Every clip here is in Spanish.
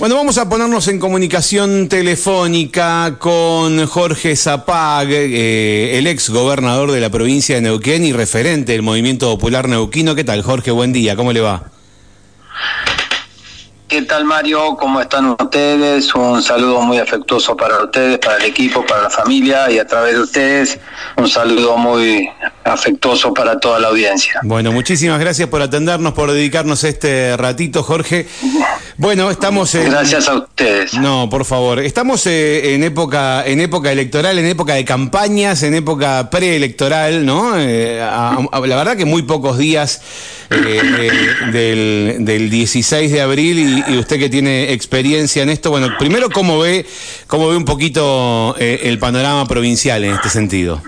Bueno, vamos a ponernos en comunicación telefónica con Jorge Zapag, eh, el ex gobernador de la provincia de Neuquén y referente del movimiento popular neuquino. ¿Qué tal, Jorge? Buen día, ¿cómo le va? ¿Qué tal Mario? ¿Cómo están ustedes? Un saludo muy afectuoso para ustedes, para el equipo, para la familia y a través de ustedes un saludo muy afectuoso para toda la audiencia. Bueno, muchísimas gracias por atendernos, por dedicarnos este ratito, Jorge. Bueno, estamos en... Gracias a ustedes. No, por favor. Estamos eh, en época en época electoral, en época de campañas, en época preelectoral, ¿no? Eh, la verdad que muy pocos días eh, del, del 16 de abril y y, usted que tiene experiencia en esto, bueno, primero, ¿cómo ve, cómo ve un poquito eh, el panorama provincial en este sentido?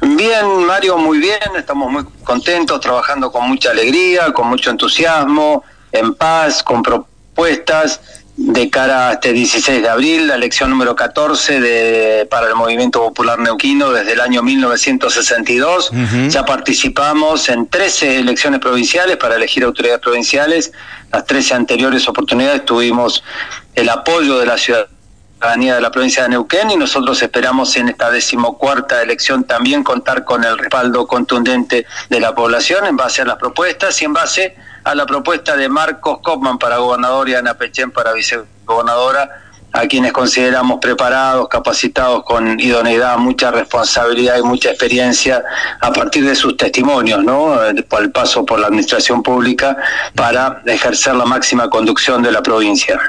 Bien, Mario, muy bien, estamos muy contentos, trabajando con mucha alegría, con mucho entusiasmo, en paz, con propuestas de cara a este 16 de abril, la elección número 14 de, para el Movimiento Popular Neuquino desde el año 1962. Ya participamos en 13 elecciones provinciales para elegir autoridades provinciales. Las 13 anteriores oportunidades tuvimos el apoyo de la ciudadanía de la provincia de Neuquén y nosotros esperamos en esta decimocuarta elección también contar con el respaldo contundente de la población en base a las propuestas y en base a la propuesta de Marcos Kopman para gobernador y Ana Pechen para vicegobernadora, a quienes consideramos preparados, capacitados, con idoneidad, mucha responsabilidad y mucha experiencia a partir de sus testimonios, ¿no? El paso por la administración pública para ejercer la máxima conducción de la provincia.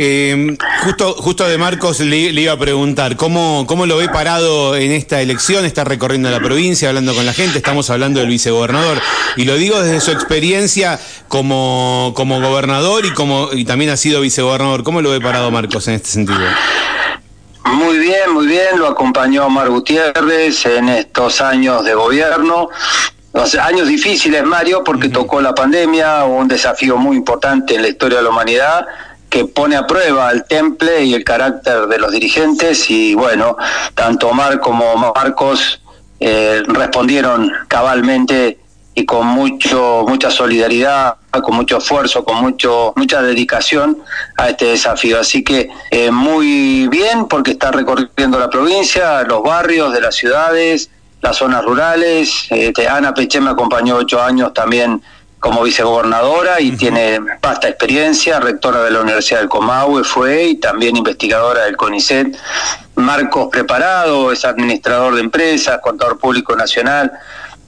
Eh, justo, justo de Marcos le, iba a preguntar, ¿cómo, ¿cómo lo ve parado en esta elección? Está recorriendo la provincia, hablando con la gente, estamos hablando del vicegobernador. Y lo digo desde su experiencia como, como gobernador y, como, y también ha sido vicegobernador. ¿Cómo lo ve parado Marcos en este sentido? Muy bien, muy bien, lo acompañó Omar Gutiérrez en estos años de gobierno. años difíciles, Mario, porque tocó la pandemia, un desafío muy importante en la historia de la humanidad que pone a prueba el temple y el carácter de los dirigentes y bueno, tanto Omar como Marcos eh, respondieron cabalmente y con mucho mucha solidaridad, con mucho esfuerzo, con mucho mucha dedicación a este desafío. Así que eh, muy bien porque está recorriendo la provincia, los barrios de las ciudades, las zonas rurales. Este, Ana Peche me acompañó ocho años también como vicegobernadora y tiene vasta experiencia, rectora de la Universidad del Comahue fue y también investigadora del CONICET. Marcos preparado, es administrador de empresas, contador público nacional,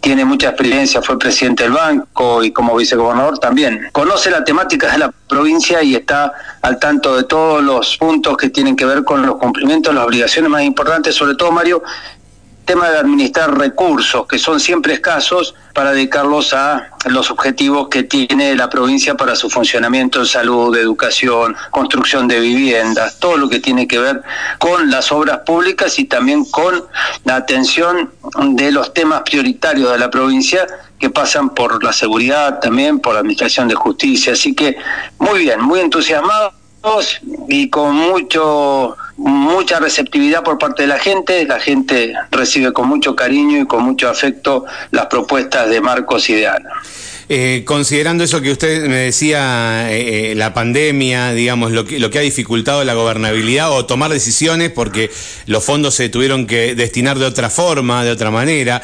tiene mucha experiencia, fue presidente del banco y como vicegobernador también. Conoce la temática de la provincia y está al tanto de todos los puntos que tienen que ver con los cumplimientos, las obligaciones más importantes, sobre todo Mario, tema de administrar recursos que son siempre escasos para dedicarlos a los objetivos que tiene la provincia para su funcionamiento en salud, educación, construcción de viviendas, todo lo que tiene que ver con las obras públicas y también con la atención de los temas prioritarios de la provincia que pasan por la seguridad también, por la administración de justicia. Así que muy bien, muy entusiasmados y con mucho mucha receptividad por parte de la gente, la gente recibe con mucho cariño y con mucho afecto las propuestas de Marcos y de Ana. Eh, considerando eso que usted me decía, eh, eh, la pandemia, digamos, lo que, lo que ha dificultado la gobernabilidad o tomar decisiones porque los fondos se tuvieron que destinar de otra forma, de otra manera.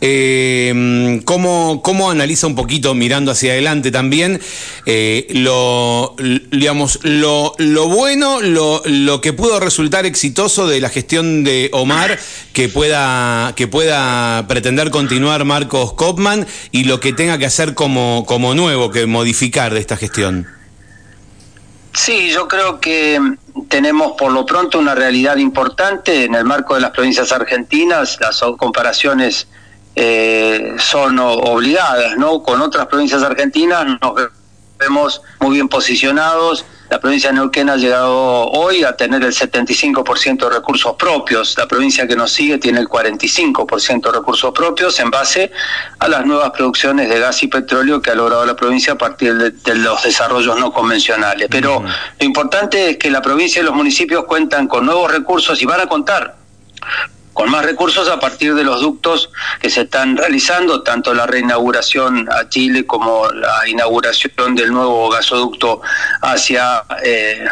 Eh, ¿cómo, ¿cómo, analiza un poquito, mirando hacia adelante también, eh, lo, digamos, lo, lo bueno, lo, lo, que pudo resultar exitoso de la gestión de Omar, que pueda, que pueda pretender continuar Marcos Kopman, y lo que tenga que hacer como, como nuevo, que modificar de esta gestión? Sí, yo creo que tenemos por lo pronto una realidad importante en el marco de las provincias argentinas, las comparaciones eh, son obligadas, ¿no? Con otras provincias argentinas nos vemos muy bien posicionados. La provincia de Neuquén ha llegado hoy a tener el 75% de recursos propios. La provincia que nos sigue tiene el 45% de recursos propios en base a las nuevas producciones de gas y petróleo que ha logrado la provincia a partir de, los desarrollos no convencionales. Pero lo importante es que la provincia y los municipios cuentan con nuevos recursos y van a contar con más recursos a partir de los ductos que se están realizando, tanto la reinauguración a Chile como la inauguración del nuevo gasoducto hacia eh,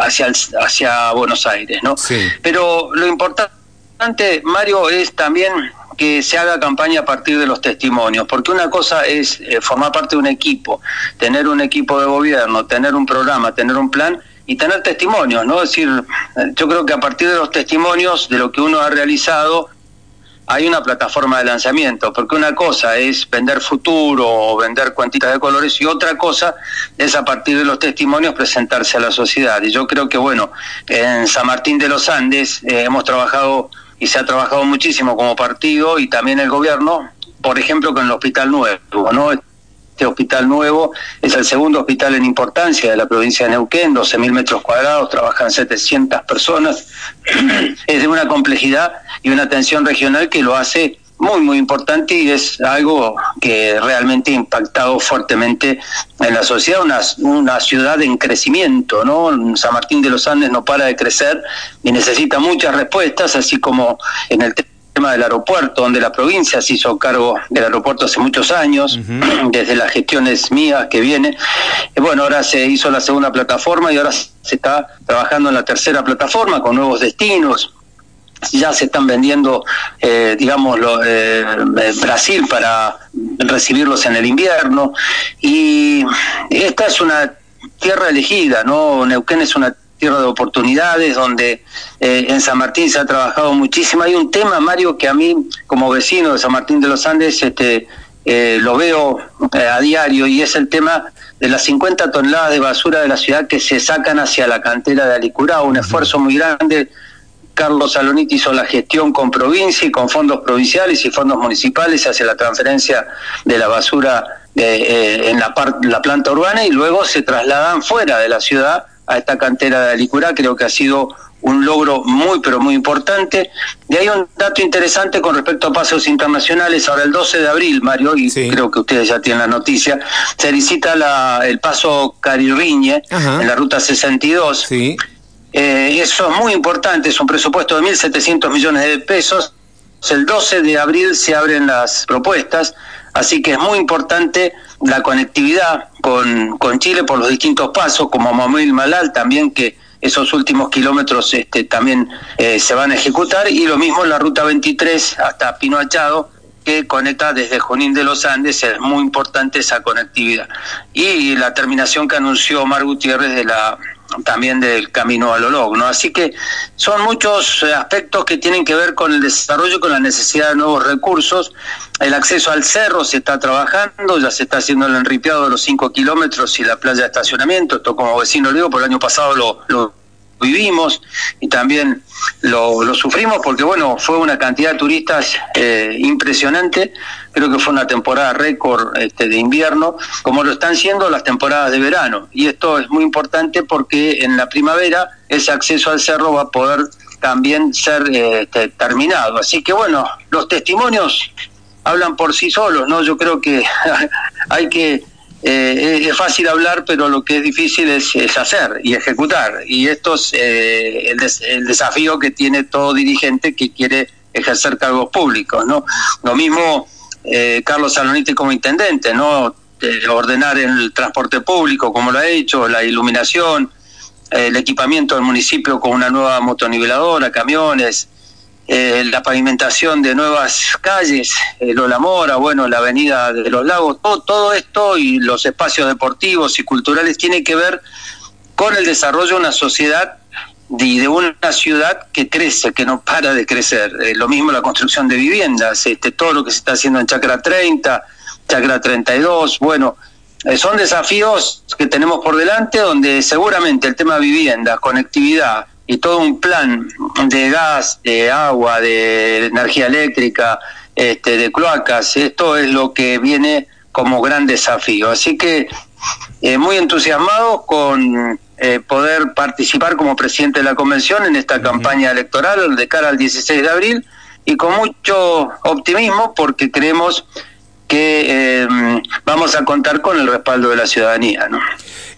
hacia, hacia Buenos Aires, ¿no? Pero lo importante, Mario, es también que se haga campaña a partir de los testimonios, porque una cosa es eh, formar parte de un equipo, tener un equipo de gobierno, tener un programa, tener un plan y tener testimonios, ¿no? Es decir, yo creo que a partir de los testimonios de lo que uno ha realizado, hay una plataforma de lanzamiento, porque una cosa es vender futuro o vender cuantitas de colores y otra cosa es a partir de los testimonios presentarse a la sociedad. Y yo creo que, bueno, en San Martín de los Andes eh, hemos trabajado y se ha trabajado muchísimo como partido y también el gobierno, por ejemplo, con el Hospital Nuevo, ¿no? Este hospital nuevo es el segundo hospital en importancia de la provincia de Neuquén, 12.000 metros cuadrados, trabajan 700 personas. es de una complejidad y una atención regional que lo hace muy, muy importante y es algo que realmente ha impactado fuertemente en la sociedad, una, una ciudad en crecimiento, ¿no? San Martín de los Andes no para de crecer y necesita muchas respuestas, así como en el tema del aeropuerto, donde la provincia se hizo cargo del aeropuerto hace muchos años, desde las gestiones mías que viene. bueno, ahora se hizo la segunda plataforma y ahora se está trabajando en la tercera plataforma con nuevos destinos. Ya se están vendiendo, eh, digamos, eh, Brasil para recibirlos en el invierno. Y esta es una tierra elegida, ¿no? Neuquén es una tierra de oportunidades, donde eh, en San Martín se ha trabajado muchísimo. Hay un tema, Mario, que a mí, como vecino de San Martín de los Andes, este, eh, lo veo eh, a diario, y es el tema de las 50 toneladas de basura de la ciudad que se sacan hacia la cantera de Alicurá, un esfuerzo muy grande. Carlos Saloniti hizo la gestión con provincia y con fondos provinciales y fondos municipales hacia la transferencia de la basura en la, la planta urbana y luego se trasladan fuera de la ciudad a esta cantera de Alicurá, creo que ha sido un logro muy, pero muy importante. Y hay un dato interesante con respecto a pasos internacionales. Ahora, el 12 de abril, Mario, y creo que ustedes ya tienen la noticia, se licita la, el paso Carirriñe en la ruta 62. Sí. Eh, eso es muy importante, es un presupuesto de 1.700 millones de pesos. El 12 de abril se abren las propuestas, así que es muy importante la conectividad con, con Chile por los distintos pasos, como Mamil Malal también, que esos últimos kilómetros este, también eh, se van a ejecutar, y lo mismo la ruta 23 hasta Pino Achado, que conecta desde Junín de los Andes, es muy importante esa conectividad. Y la terminación que anunció Omar Gutiérrez de la también del camino a lo logro. Así que son muchos eh, aspectos que tienen que ver con el desarrollo, con la necesidad de nuevos recursos. El acceso al cerro se está trabajando, ya se está haciendo el enripeado de los 5 kilómetros y la playa de estacionamiento. Esto como vecino lo digo, por el año pasado lo, lo vivimos y también lo, sufrimos porque bueno, fue una cantidad de turistas eh, impresionante, creo que fue una temporada récord este, de invierno, como lo están siendo las temporadas de verano. Y esto es muy importante porque en la primavera ese acceso al cerro va a poder también ser este, terminado. Así que bueno, los testimonios hablan por sí solos, ¿no? Yo creo que hay que eh, es fácil hablar, pero lo que es difícil es, hacer y ejecutar. Y esto es eh, el, desafío que tiene todo dirigente que quiere ejercer cargos públicos. ¿no? Lo mismo eh, Carlos Saloniti como intendente, ¿no? ordenar el transporte público, como lo ha hecho, la iluminación, el equipamiento del municipio con una nueva motoniveladora, camiones, eh, la pavimentación de nuevas calles, el Lola Mora, bueno, la avenida de los lagos, todo, todo esto y los espacios deportivos y culturales tiene que ver con el desarrollo de una sociedad y de una ciudad que crece, que no para de crecer. Eh, lo mismo la construcción de viviendas, este, todo lo que se está haciendo en Chacra 30, Chacra 32, bueno, eh, son desafíos que tenemos por delante donde seguramente el tema vivienda, conectividad, y todo un plan de gas, de agua, de energía eléctrica, este, de cloacas. Esto es lo que viene como gran desafío. Así que eh, muy entusiasmado con eh, poder participar como presidente de la convención en esta campaña electoral de cara al 16 de abril y con mucho optimismo porque creemos que eh, vamos a contar con el respaldo de la ciudadanía. ¿no?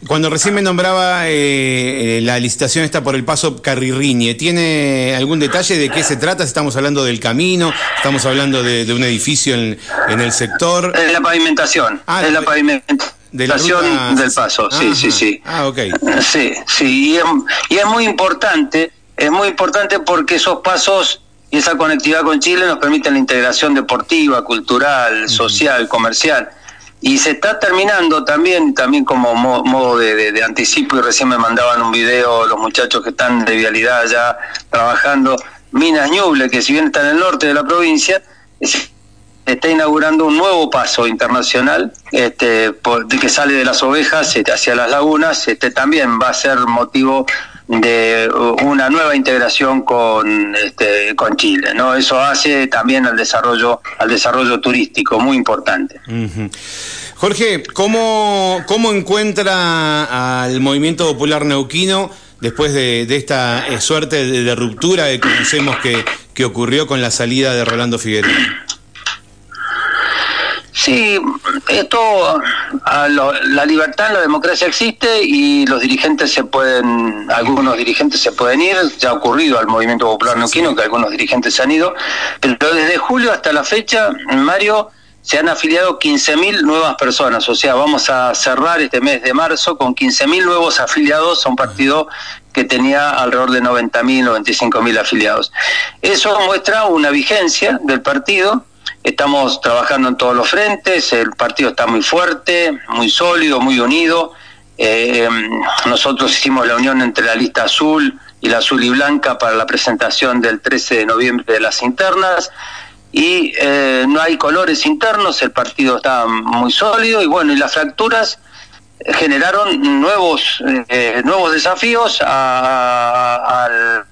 Cuando recién me nombraba eh, la licitación está por el paso Carrirriñe, ¿tiene algún detalle de qué se trata? ¿Estamos hablando del camino? ¿Estamos hablando de, un edificio en, el sector? Es la pavimentación. Ah, es la pavimentación del paso, sí, sí, sí. Ah, ok. Sí, sí, y es muy importante, es muy importante porque esos pasos y esa conectividad con Chile nos permite la integración deportiva, cultural, social, comercial. Y se está terminando también, también como modo de, anticipo, y recién me mandaban un video los muchachos que están de vialidad ya trabajando, Minas Ñuble, que si bien está en el norte de la provincia, está inaugurando un nuevo paso internacional este, que sale de las ovejas este, hacia las lagunas, este, también va a ser motivo de una nueva integración con este, con Chile no eso hace también al desarrollo al desarrollo turístico muy importante. Jorge cómo cómo encuentra al movimiento popular neuquino después de, esta eh, suerte de, ruptura que conocemos que, que ocurrió con la salida de Rolando Figueroa Sí, esto, la libertad, la democracia existe y los dirigentes se pueden, algunos dirigentes se pueden ir, ya ha ocurrido al movimiento popular neuquino que algunos dirigentes se han ido, pero desde julio hasta la fecha, Mario, se han afiliado 15.000 nuevas personas, o sea, vamos a cerrar este mes de marzo con 15.000 nuevos afiliados a un partido que tenía alrededor de 90.000, 95.000 afiliados. Eso muestra una vigencia del partido Estamos trabajando en todos los frentes, el partido está muy fuerte, muy sólido, muy unido. Eh, nosotros hicimos la unión entre la lista azul y la azul y blanca para la presentación del 13 de noviembre de las internas y eh, no hay colores internos, el partido está muy sólido y bueno, y las fracturas generaron nuevos eh, nuevos desafíos al,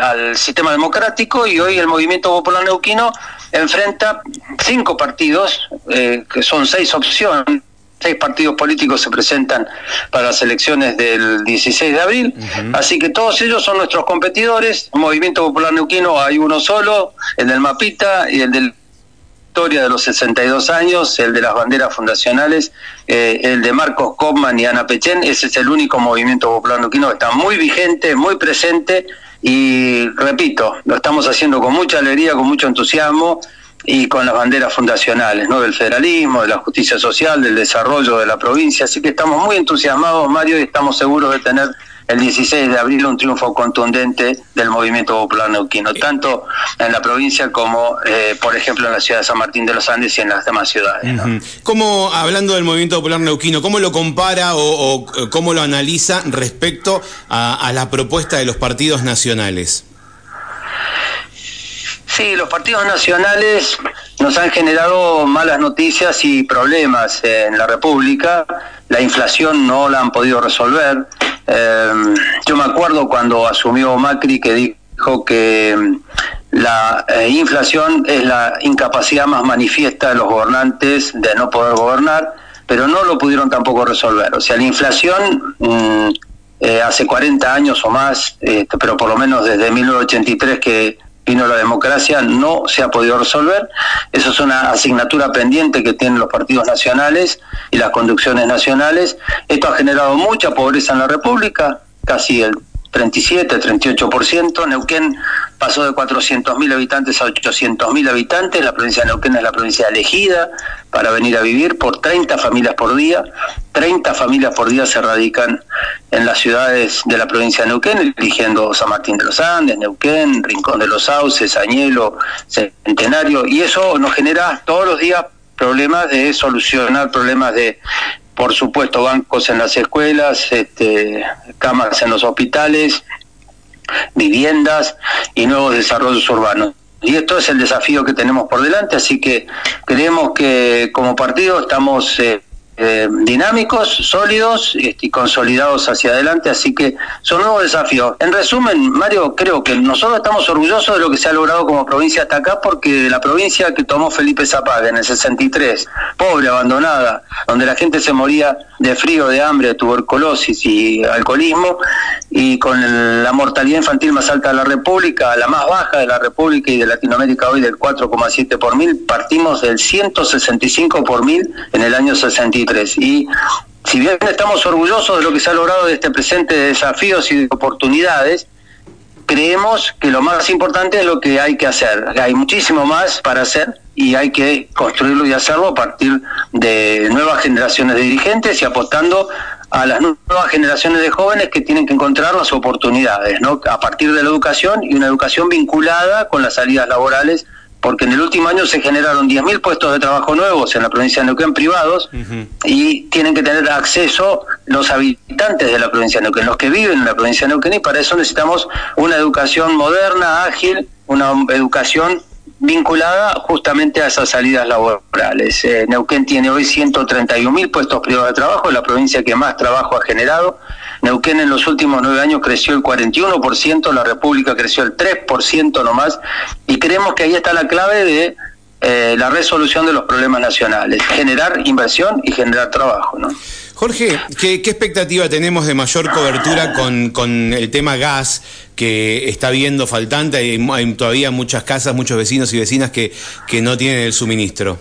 al sistema democrático y hoy el movimiento popular neuquino enfrenta cinco partidos, eh, que son seis opciones, seis partidos políticos se presentan para las elecciones del 16 de abril, así que todos ellos son nuestros competidores. Movimiento Popular Neuquino hay uno solo, el del Mapita y el del historia de los 62 años, el de las banderas fundacionales, eh, el de Marcos Kopman y Ana Pechen, ese es el único movimiento popular neuquino que está muy vigente, muy presente y repito, lo estamos haciendo con mucha alegría, con mucho entusiasmo y con las banderas fundacionales, ¿no? Del federalismo, de la justicia social, del desarrollo de la provincia. Así que estamos muy entusiasmados, Mario, y estamos seguros de tener el 16 de abril un triunfo contundente del movimiento popular neuquino, tanto en la provincia como, eh, por ejemplo, en la ciudad de San Martín de los Andes y en las demás ciudades. ¿Cómo, hablando del movimiento popular neuquino, cómo lo compara o, cómo lo analiza respecto a, la propuesta de los partidos nacionales? Sí, los partidos nacionales nos han generado malas noticias y problemas en la República. La inflación no la han podido resolver. Em, yo me acuerdo cuando asumió Macri que dijo que em, la eh, inflación es la incapacidad más manifiesta de los gobernantes de no poder gobernar, pero no lo pudieron tampoco resolver. O sea, la inflación mm, eh, hace 40 años o más, este, pero por lo menos desde 1983 que vino la democracia, no se ha podido resolver. Eso es una asignatura pendiente que tienen los partidos nacionales y las conducciones nacionales. Esto ha generado mucha pobreza en la República, casi el 37, 38%. Neuquén pasó de 400.000 habitantes a 800.000 habitantes. La provincia de Neuquén es la provincia elegida para venir a vivir por 30 familias por día. 30 familias por día se radican en las ciudades de la provincia de Neuquén, eligiendo San Martín de los Andes, Neuquén, Rincón de los Sauces, Añelo, Centenario. Y eso nos genera todos los días problemas de solucionar problemas de por supuesto bancos en las escuelas, este, camas en los hospitales, viviendas y nuevos desarrollos urbanos. Y esto es el desafío que tenemos por delante, así que creemos que como partido estamos eh, eh, dinámicos, sólidos y consolidados hacia adelante, así que son nuevos desafíos. En resumen, Mario, creo que nosotros estamos orgullosos de lo que se ha logrado como provincia hasta acá, porque la provincia que tomó Felipe Zapaga en el 63, pobre, abandonada, donde la gente se moría de frío, de hambre, de tuberculosis y alcoholismo, y con la mortalidad infantil más alta de la República, la más baja de la República y de Latinoamérica hoy del 4,7 por mil, partimos del 165 por mil en el año 63 y si bien estamos orgullosos de lo que se ha logrado de este presente de desafíos y de oportunidades, creemos que lo más importante es lo que hay que hacer. Hay muchísimo más para hacer y hay que construirlo y hacerlo a partir de nuevas generaciones de dirigentes y apostando a las nuevas generaciones de jóvenes que tienen que encontrar las oportunidades, ¿no? A partir de la educación y una educación vinculada con las salidas laborales porque en el último año se generaron 10.000 puestos de trabajo nuevos en la provincia de Neuquén privados y tienen que tener acceso los habitantes de la provincia de Neuquén, los que viven en la provincia de Neuquén y para eso necesitamos una educación moderna, ágil, una educación vinculada justamente a esas salidas laborales. Eh, Neuquén tiene hoy 131 mil puestos privados de trabajo, la provincia que más trabajo ha generado. Neuquén en los últimos nueve años creció el 41%, la República creció el 3% nomás, y creemos que ahí está la clave de eh, la resolución de los problemas nacionales, generar inversión y generar trabajo. Jorge, ¿qué, expectativa tenemos de mayor cobertura con, el tema gas que está viendo faltante? Hay, todavía muchas casas, muchos vecinos y vecinas que no tienen el suministro.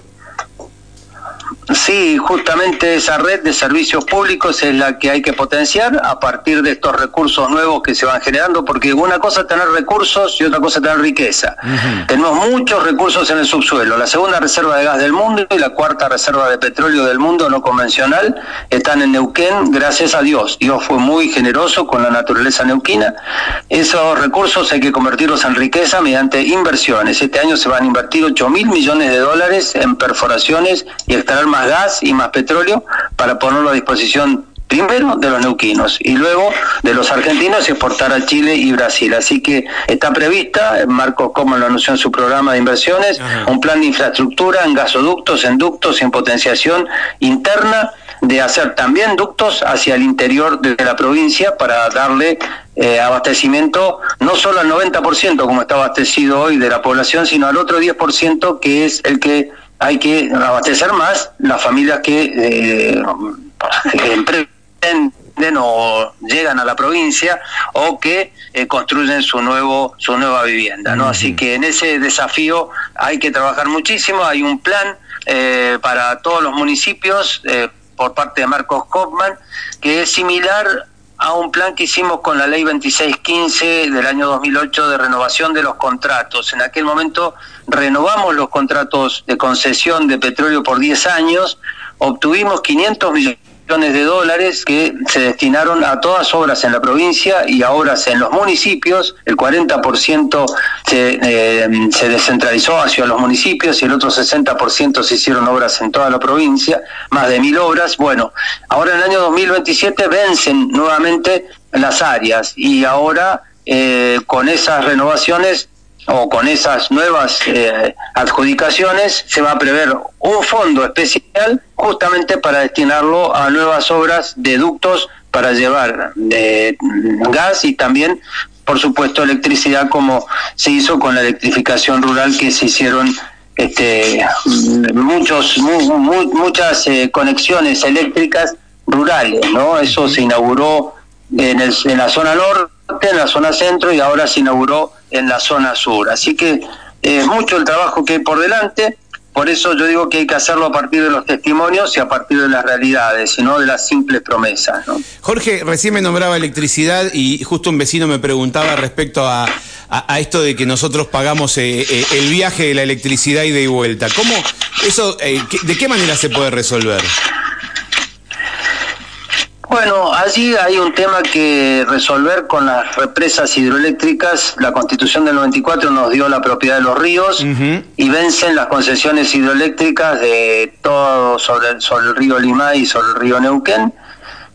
Sí, justamente esa red de servicios públicos es la que hay que potenciar a partir de estos recursos nuevos que se van generando, porque una cosa es tener recursos y otra cosa es tener riqueza. Tenemos muchos recursos en el subsuelo. La segunda reserva de gas del mundo y la cuarta reserva de petróleo del mundo no convencional están en Neuquén, gracias a Dios. Dios fue muy generoso con la naturaleza neuquina. Esos recursos hay que convertirlos en riqueza mediante inversiones. Este año se van a invertir 8 mil millones de dólares en perforaciones y extraer más gas y más petróleo para ponerlo a disposición primero de los neuquinos y luego de los argentinos y exportar a Chile y Brasil. Así que está prevista, Marcos como lo anunció en su programa de inversiones, un plan de infraestructura en gasoductos, en ductos, en potenciación interna, de hacer también ductos hacia el interior de la provincia para darle eh, abastecimiento no solo al 90% como está abastecido hoy de la población, sino al otro 10% que es el que hay que abastecer más las familias que eh, emprenden o llegan a la provincia o que eh, construyen su nuevo su nueva vivienda no así que en ese desafío hay que trabajar muchísimo. Hay un plan eh, para todos los municipios por parte de Marcos Kaufman que es similar a un plan que hicimos con la ley 2615 del año 2008 de renovación de los contratos. En aquel momento renovamos los contratos de concesión de petróleo por 10 años, obtuvimos 500 millones de dólares que se destinaron a todas obras en la provincia y a obras en los municipios. El 40% se, eh, se descentralizó hacia los municipios y el otro 60% se hicieron obras en toda la provincia, más de mil obras. Bueno, ahora en el año 2027 vencen nuevamente las áreas y ahora eh, con esas renovaciones o con esas nuevas eh, adjudicaciones se va a prever un fondo especial justamente para destinarlo a nuevas obras de ductos para llevar de gas y también por supuesto electricidad como se hizo con la electrificación rural que se hicieron este muchos muchas eh, conexiones eléctricas rurales no eso se inauguró en, el, en la zona norte en la zona centro y ahora se inauguró en la zona sur. Así que es eh, mucho el trabajo que hay por delante, por eso yo digo que hay que hacerlo a partir de los testimonios y a partir de las realidades, y no de las simples promesas. Jorge, recién me nombraba electricidad y justo un vecino me preguntaba respecto a, a, esto de que nosotros pagamos eh, eh, el viaje de la electricidad y de vuelta. ¿Cómo eso, de qué manera se puede resolver? Bueno, allí hay un tema que resolver con las represas hidroeléctricas. La constitución del 94 nos dio la propiedad de los ríos y vencen las concesiones hidroeléctricas de todo sobre, el río Limay y sobre el río Neuquén.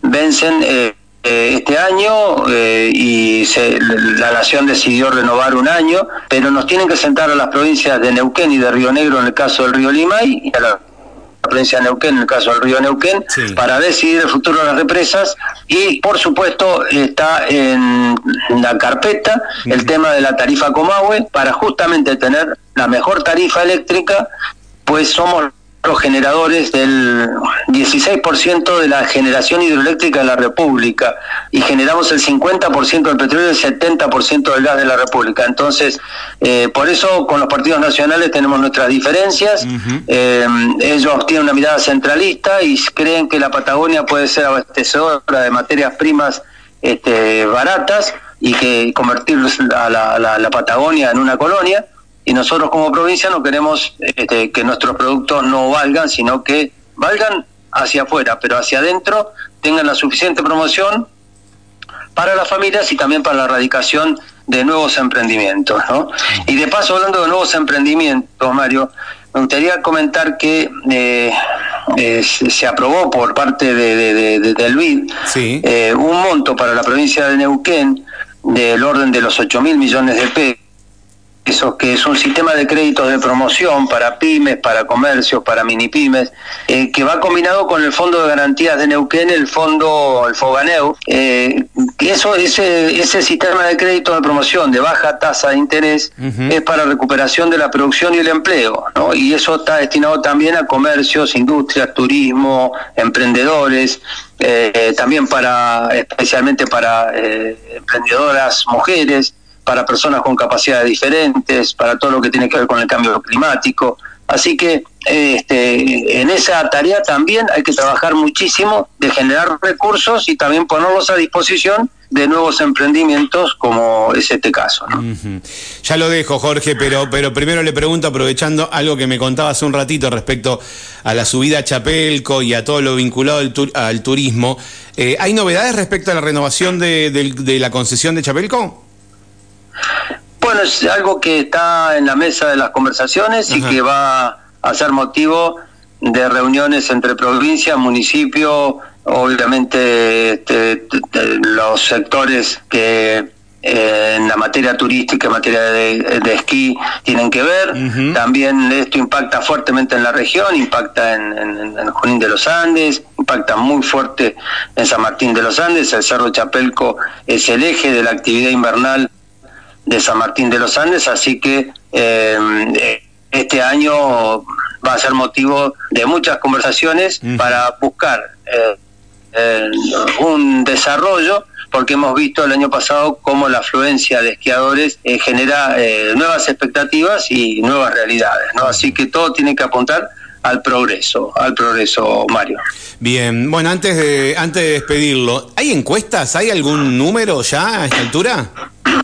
Vencen eh, eh, este año eh, y la nación decidió renovar un año, pero nos tienen que sentar a las provincias de Neuquén y de Río Negro en el caso del río Limay y a la provincia de Neuquén, en el caso del río Neuquén, para decidir el futuro de las represas. Y por supuesto está en la carpeta el tema de la tarifa Comahue para justamente tener la mejor tarifa eléctrica, pues somos generadores del 16% de la generación hidroeléctrica de la República y generamos el 50% del petróleo y el 70% del gas de la República. Entonces, eh, por eso con los partidos nacionales tenemos nuestras diferencias. Eh, ellos tienen una mirada centralista y creen que la Patagonia puede ser abastecedora de materias primas este, baratas y que convertir a la Patagonia en una colonia y nosotros como provincia no queremos este, que nuestros productos no valgan, sino que valgan hacia afuera, pero hacia adentro tengan la suficiente promoción para las familias y también para la erradicación de nuevos emprendimientos. ¿no? Y de paso, hablando de nuevos emprendimientos, Mario, me gustaría comentar que eh, eh, se aprobó por parte de, de, del BID eh, un monto para la provincia de Neuquén del orden de los 8 mil millones de pesos eso que es un sistema de créditos de promoción para pymes, para comercios, para mini pymes, eh, que va combinado con el Fondo de Garantías de Neuquén, el Fondo, el Foganeu. Eh, eso, ese, ese sistema de créditos de promoción de baja tasa de interés es para recuperación de la producción y el empleo, ¿no? Y eso está destinado también a comercios, industrias, turismo, emprendedores, eh, también para, especialmente para emprendedoras mujeres para personas con capacidades diferentes, para todo lo que tiene que ver con el cambio climático. Así que este, en esa tarea también hay que trabajar muchísimo de generar recursos y también ponerlos a disposición de nuevos emprendimientos como es este caso. Ya lo dejo, Jorge, pero, pero primero le pregunto, aprovechando algo que me contaba hace un ratito respecto a la subida a Chapelco y a todo lo vinculado al, turismo, eh, ¿hay novedades respecto a la renovación de la concesión de Chapelco? Bueno, es algo que está en la mesa de las conversaciones y que va a ser motivo de reuniones entre provincias, municipios, obviamente este, los sectores que eh, en la materia turística, en materia de, esquí, tienen que ver. También esto impacta fuertemente en la región, impacta en, en, Junín de los Andes, impacta muy fuerte en San Martín de los Andes. El Cerro Chapelco es el eje de la actividad invernal de San Martín de los Andes, así que eh, este año va a ser motivo de muchas conversaciones para buscar eh, eh, un desarrollo porque hemos visto el año pasado cómo la afluencia de esquiadores genera nuevas expectativas y nuevas realidades, ¿no? Así que todo tiene que apuntar al progreso, al progreso, Mario. Bien, bueno, antes de antes de despedirlo, ¿hay encuestas? ¿Hay algún número ya a esta altura?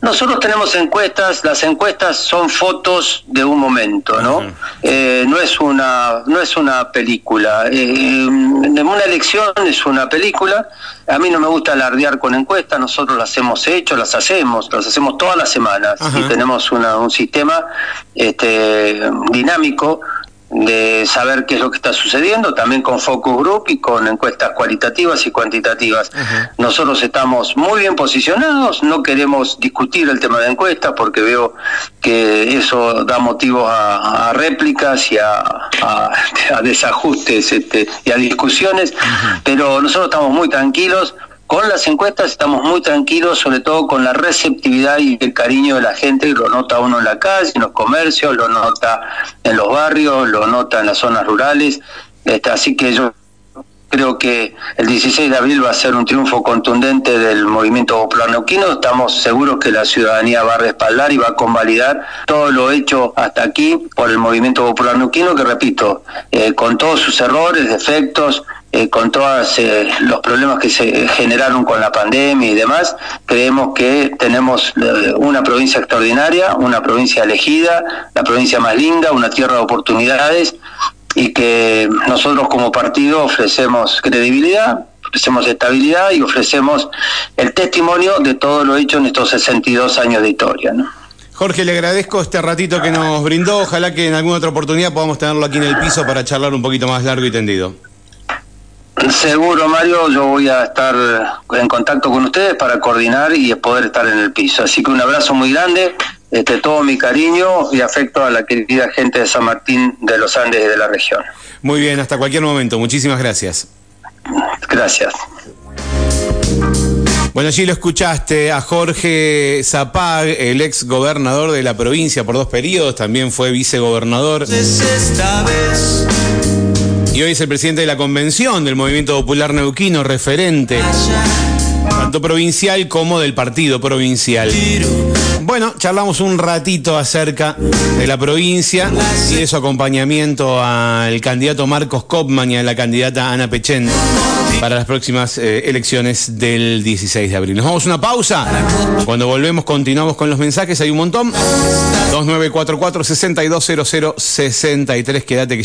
Nosotros tenemos encuestas, las encuestas son fotos de un momento, ¿no? Eh, no es una no es una película. Eh, una elección es una película. A mí no me gusta alardear con encuestas. Nosotros las hemos hecho, las hacemos, las hacemos todas las semanas y tenemos un sistema este, dinámico de saber qué es lo que está sucediendo, también con focus group y con encuestas cualitativas y cuantitativas. Nosotros estamos muy bien posicionados, no queremos discutir el tema de encuestas porque veo que eso da motivo a, réplicas y a, desajustes este, y a discusiones, pero nosotros estamos muy tranquilos con las encuestas estamos muy tranquilos, sobre todo con la receptividad y el cariño de la gente, lo nota uno en la calle, en los comercios, lo nota en los barrios, lo nota en las zonas rurales. Este, así que yo creo que el 16 de abril va a ser un triunfo contundente del movimiento popular neuquino. Estamos seguros que la ciudadanía va a respaldar y va a convalidar todo lo hecho hasta aquí por el movimiento popular neuquino, que repito, eh, con todos sus errores, defectos, eh, con todos eh, los problemas que se generaron con la pandemia y demás, creemos que tenemos eh, una provincia extraordinaria, una provincia elegida, la provincia más linda, una tierra de oportunidades y que nosotros como partido ofrecemos credibilidad, ofrecemos estabilidad y ofrecemos el testimonio de todo lo hecho en estos 62 años de historia. Jorge, le agradezco este ratito que nos brindó. Ojalá que en alguna otra oportunidad podamos tenerlo aquí en el piso para charlar un poquito más largo y tendido. Seguro, Mario, yo voy a estar en contacto con ustedes para coordinar y poder estar en el piso. Así que un abrazo muy grande, este, todo mi cariño y afecto a la querida gente de San Martín de los Andes y de la región. Muy bien, hasta cualquier momento. Muchísimas gracias. Gracias. Bueno, allí lo escuchaste a Jorge Zapag, el ex gobernador de la provincia por dos periodos, también fue vicegobernador. Y hoy es el presidente de la convención del Movimiento Popular Neuquino, referente tanto provincial como del partido provincial. Bueno, charlamos un ratito acerca de la provincia y de su acompañamiento al candidato Marcos Kopman y a la candidata Ana Pechen para las próximas eh, elecciones del 16 de abril. Nos vamos a una pausa. Cuando volvemos continuamos con los mensajes, hay un montón. 2944 620063, quédate que